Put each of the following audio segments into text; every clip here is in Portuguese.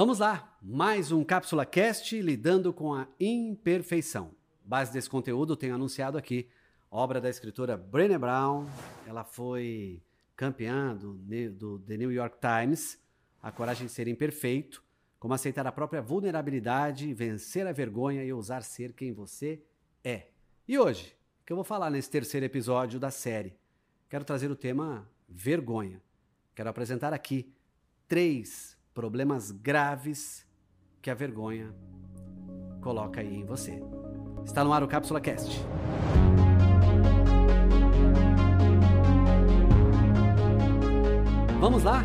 Vamos lá, mais um Cápsula Cast lidando com a imperfeição. Base desse conteúdo tenho anunciado aqui, obra da escritora Brené Brown. Ela foi campeã do, do The New York Times, A Coragem de Ser Imperfeito, como aceitar a própria vulnerabilidade, vencer a vergonha e ousar ser quem você é. E hoje, que eu vou falar nesse terceiro episódio da série, quero trazer o tema vergonha. Quero apresentar aqui três problemas graves que a vergonha coloca aí em você. Está no ar o Cápsula Cast. Vamos lá?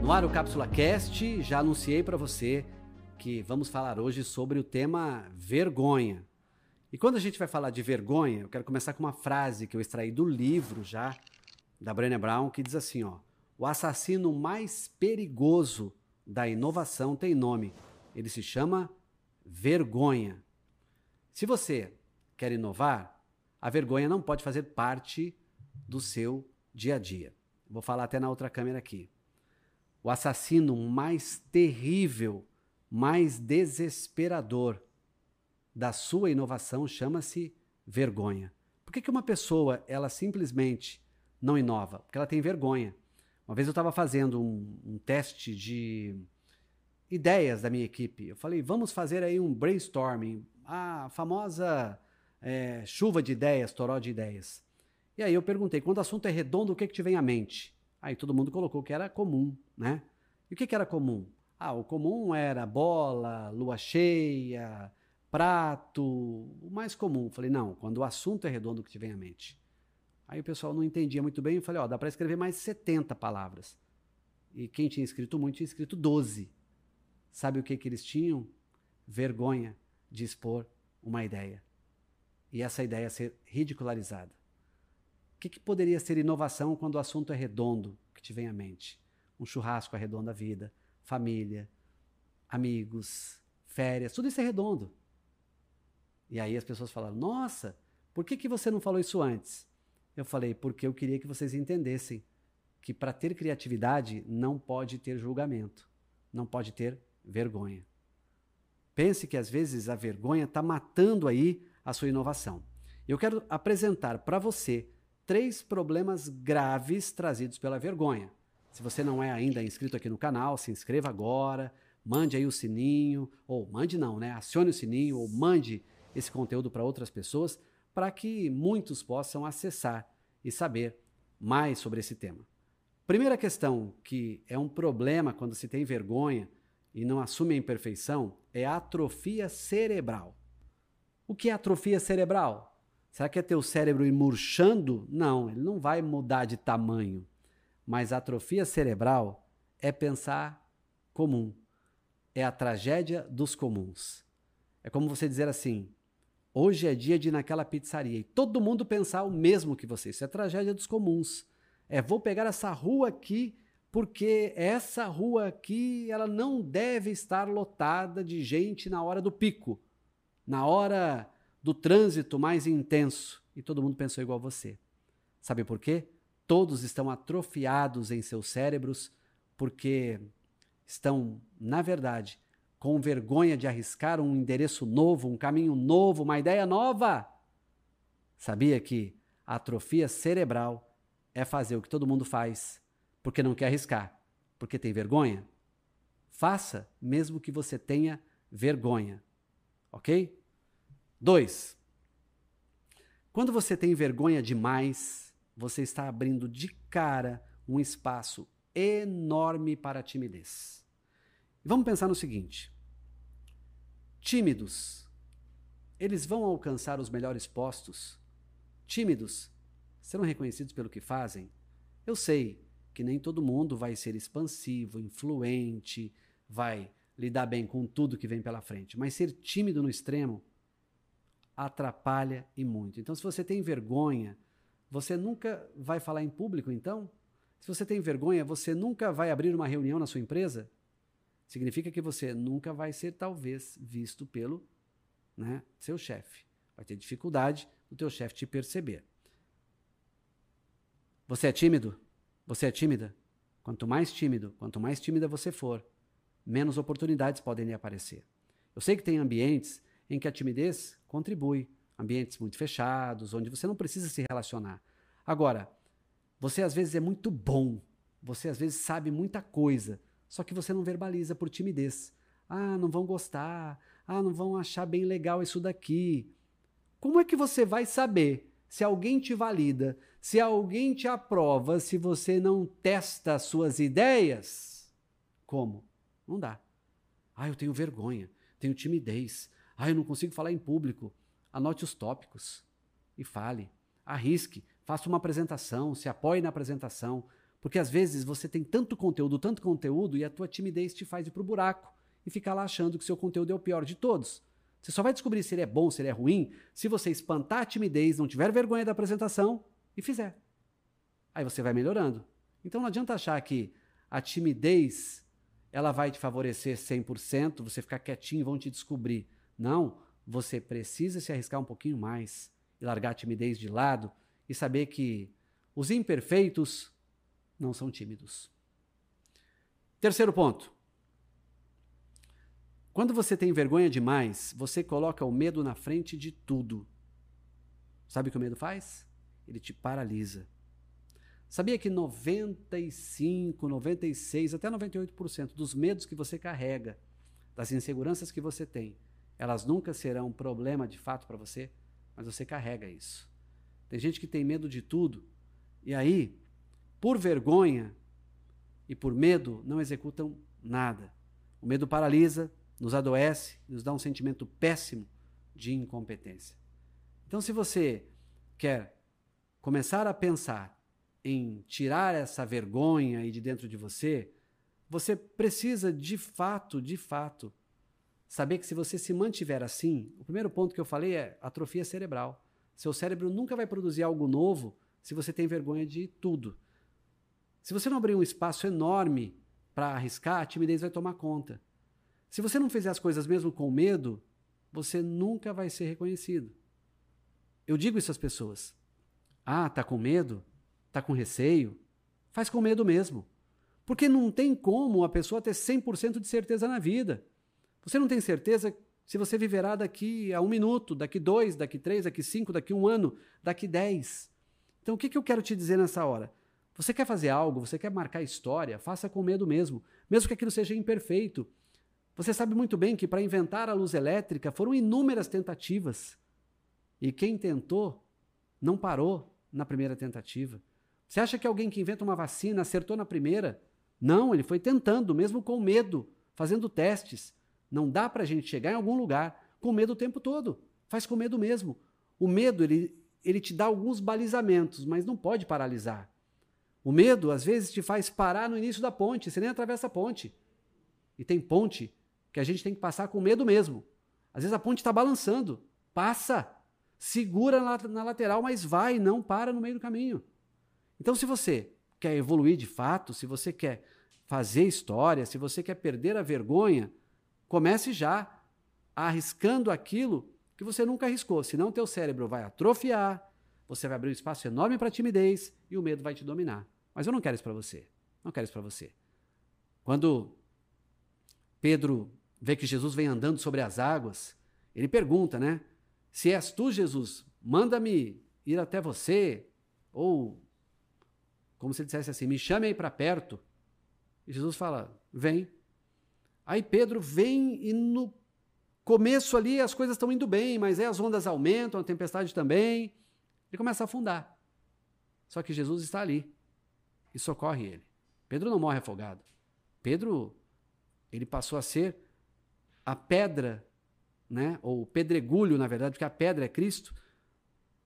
No ar o Cápsula Cast, já anunciei para você que vamos falar hoje sobre o tema vergonha. E quando a gente vai falar de vergonha, eu quero começar com uma frase que eu extraí do livro já da Brené Brown, que diz assim, ó: "O assassino mais perigoso da inovação tem nome. Ele se chama vergonha. Se você quer inovar, a vergonha não pode fazer parte do seu dia a dia. Vou falar até na outra câmera aqui. O assassino mais terrível, mais desesperador da sua inovação chama-se vergonha. Por que, que uma pessoa ela simplesmente não inova? Porque ela tem vergonha. Uma vez eu estava fazendo um, um, teste de ideias da minha equipe. Eu falei, vamos fazer aí um brainstorming, a famosa é, chuva de ideias, toró de ideias. E aí eu perguntei, quando o assunto é redondo, o que, que te vem à mente? Aí todo mundo colocou que era comum, né? E o que, que era comum? Ah, o comum era bola, lua cheia, prato, o mais comum. Eu falei, não, quando o assunto é redondo, o que te vem à mente? Aí o pessoal não entendia muito bem. Eu falei, ó, dá para escrever mais 70 palavras. E quem tinha escrito muito tinha escrito 12. Sabe o que, que eles tinham? Vergonha de expor uma ideia. E essa ideia ser ridicularizada. O que, que poderia ser inovação quando o assunto é redondo, que te vem à mente? Um churrasco arredonda a vida, família, amigos, férias, tudo isso é redondo. E aí as pessoas falaram: Nossa, por que, que você não falou isso antes? Eu falei, porque eu queria que vocês entendessem que para ter criatividade não pode ter julgamento, não pode ter vergonha. Pense que às vezes a vergonha está matando aí a sua inovação. Eu quero apresentar para você três problemas graves trazidos pela vergonha. Se você não é ainda inscrito aqui no canal, se inscreva agora, mande aí o sininho, ou mande não, né? Acione o sininho, ou mande esse conteúdo para outras pessoas para que muitos possam acessar e saber mais sobre esse tema. Primeira questão que é um problema quando se tem vergonha e não assume a imperfeição é a atrofia cerebral. O que é atrofia cerebral? Será que é teu cérebro ir murchando? Não, ele não vai mudar de tamanho. Mas atrofia cerebral é pensar comum. É a tragédia dos comuns. É como você dizer assim: Hoje é dia de ir naquela pizzaria e todo mundo pensar o mesmo que você. Isso é tragédia dos comuns. É, vou pegar essa rua aqui porque essa rua aqui ela não deve estar lotada de gente na hora do pico, na hora do trânsito mais intenso. E todo mundo pensou igual você. Sabe por quê? Todos estão atrofiados em seus cérebros porque estão, na verdade, com vergonha de arriscar um endereço novo, um caminho novo, uma ideia nova. Sabia que atrofia cerebral é fazer o que todo mundo faz porque não quer arriscar, porque tem vergonha? Faça mesmo que você tenha vergonha. Ok? Dois. Quando você tem vergonha demais, você está abrindo de cara um espaço enorme para a timidez. Vamos pensar no seguinte: tímidos, eles vão alcançar os melhores postos? Tímidos, serão reconhecidos pelo que fazem? Eu sei que nem todo mundo vai ser expansivo, influente, vai lidar bem com tudo que vem pela frente, mas ser tímido no extremo atrapalha e muito. Então, se você tem vergonha, você nunca vai falar em público, então? Se você tem vergonha, você nunca vai abrir uma reunião na sua empresa? Significa que você nunca vai ser, talvez, visto pelo né, seu chefe. Vai ter dificuldade do teu chefe te perceber. Você é tímido? Você é tímida? Quanto mais tímido, quanto mais tímida você for, menos oportunidades podem lhe aparecer. Eu sei que tem ambientes em que a timidez contribui, ambientes muito fechados, onde você não precisa se relacionar. Agora, você às vezes é muito bom, você às vezes sabe muita coisa, só que você não verbaliza por timidez. Ah, não vão gostar. Ah, não vão achar bem legal isso daqui. Como é que você vai saber se alguém te valida, se alguém te aprova, se você não testa as suas ideias? Como? Não dá. Ah, eu tenho vergonha, tenho timidez. Ah, eu não consigo falar em público. Anote os tópicos e fale. Arrisque, faça uma apresentação, se apoie na apresentação. Porque às vezes você tem tanto conteúdo, tanto conteúdo, e a tua timidez te faz ir pro buraco e ficar lá achando que seu conteúdo é o pior de todos. Você só vai descobrir se ele é bom, se ele é ruim, se você espantar a timidez, não tiver vergonha da apresentação e fizer. Aí você vai melhorando. Então não adianta achar que a timidez ela vai te favorecer 100%, você ficar quietinho e vão te descobrir. Não, você precisa se arriscar um pouquinho mais e largar a timidez de lado e saber que os imperfeitos não são tímidos. Terceiro ponto. Quando você tem vergonha demais, você coloca o medo na frente de tudo. Sabe o que o medo faz? Ele te paralisa. Sabia que 95, 96, até 98% dos medos que você carrega, das inseguranças que você tem, elas nunca serão um problema de fato para você, mas você carrega isso. Tem gente que tem medo de tudo e aí, por vergonha e por medo, não executam nada. O medo paralisa, nos adoece, nos dá um sentimento péssimo de incompetência. Então, se você quer começar a pensar em tirar essa vergonha aí de dentro de você, você precisa de fato, de fato, saber que se você se mantiver assim, o primeiro ponto que eu falei é atrofia cerebral. Seu cérebro nunca vai produzir algo novo se você tem vergonha de tudo. Se você não abrir um espaço enorme para arriscar, a timidez vai tomar conta. Se você não fizer as coisas mesmo com medo, você nunca vai ser reconhecido. Eu digo isso às pessoas. Ah, tá com medo? Tá com receio? Faz com medo mesmo. Porque não tem como a pessoa ter 100% de certeza na vida. Você não tem certeza se você viverá daqui a um minuto, daqui dois, daqui três, daqui cinco, daqui um ano, daqui dez. Então o que, que eu quero te dizer nessa hora? Você quer fazer algo, você quer marcar história, faça com medo mesmo, mesmo que aquilo seja imperfeito. Você sabe muito bem que para inventar a luz elétrica foram inúmeras tentativas. E quem tentou não parou na primeira tentativa. Você acha que alguém que inventa uma vacina acertou na primeira? Não, ele foi tentando, mesmo com medo, fazendo testes. Não dá para a gente chegar em algum lugar com medo o tempo todo. Faz com medo mesmo. O medo, ele, ele te dá alguns balizamentos, mas não pode paralisar. O medo, às vezes, te faz parar no início da ponte, você nem atravessa a ponte. E tem ponte que a gente tem que passar com medo mesmo. Às vezes a ponte está balançando. Passa. Segura na, lateral, mas vai, não para no meio do caminho. Então, se você quer evoluir de fato, se você quer fazer história, se você quer perder a vergonha, comece já arriscando aquilo que você nunca arriscou. Senão, teu cérebro vai atrofiar, você vai abrir um espaço enorme para timidez e o medo vai te dominar. Mas eu não quero isso para você. Não quero isso para você. Quando Pedro vê que Jesus vem andando sobre as águas, ele pergunta, né? Se és tu, Jesus, manda-me ir até você. Ou, como se ele dissesse assim, me chame aí para perto. E Jesus fala, vem. Aí Pedro vem e no começo ali as coisas estão indo bem, mas aí as ondas aumentam, a tempestade também. Ele começa a afundar. Só que Jesus está ali e socorre ele. Pedro não morre afogado. Pedro, ele passou a ser a pedra, né, ou o pedregulho, na verdade, porque a pedra é Cristo,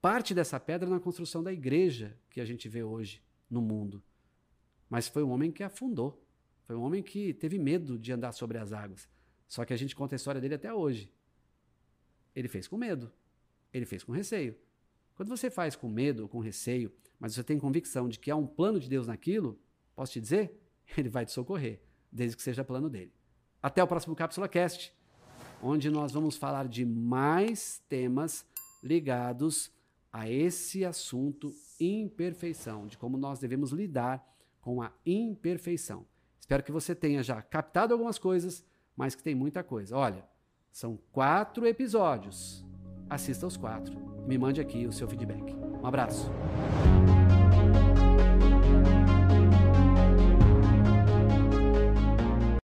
parte dessa pedra na construção da igreja que a gente vê hoje no mundo. Mas foi um homem que afundou. Foi um homem que teve medo de andar sobre as águas. Só que a gente conta a história dele até hoje. Ele fez com medo. Ele fez com receio. Quando você faz com medo ou com receio, mas você tem convicção de que há um plano de Deus naquilo, posso te dizer? Ele vai te socorrer, desde que seja plano dele. Até o próximo Cápsula Cast, onde nós vamos falar de mais temas ligados a esse assunto imperfeição, de como nós devemos lidar com a imperfeição. Espero que você tenha já captado algumas coisas, mas que tem muita coisa. Olha, são quatro episódios. Assista os quatro e me mande aqui o seu feedback. Um abraço.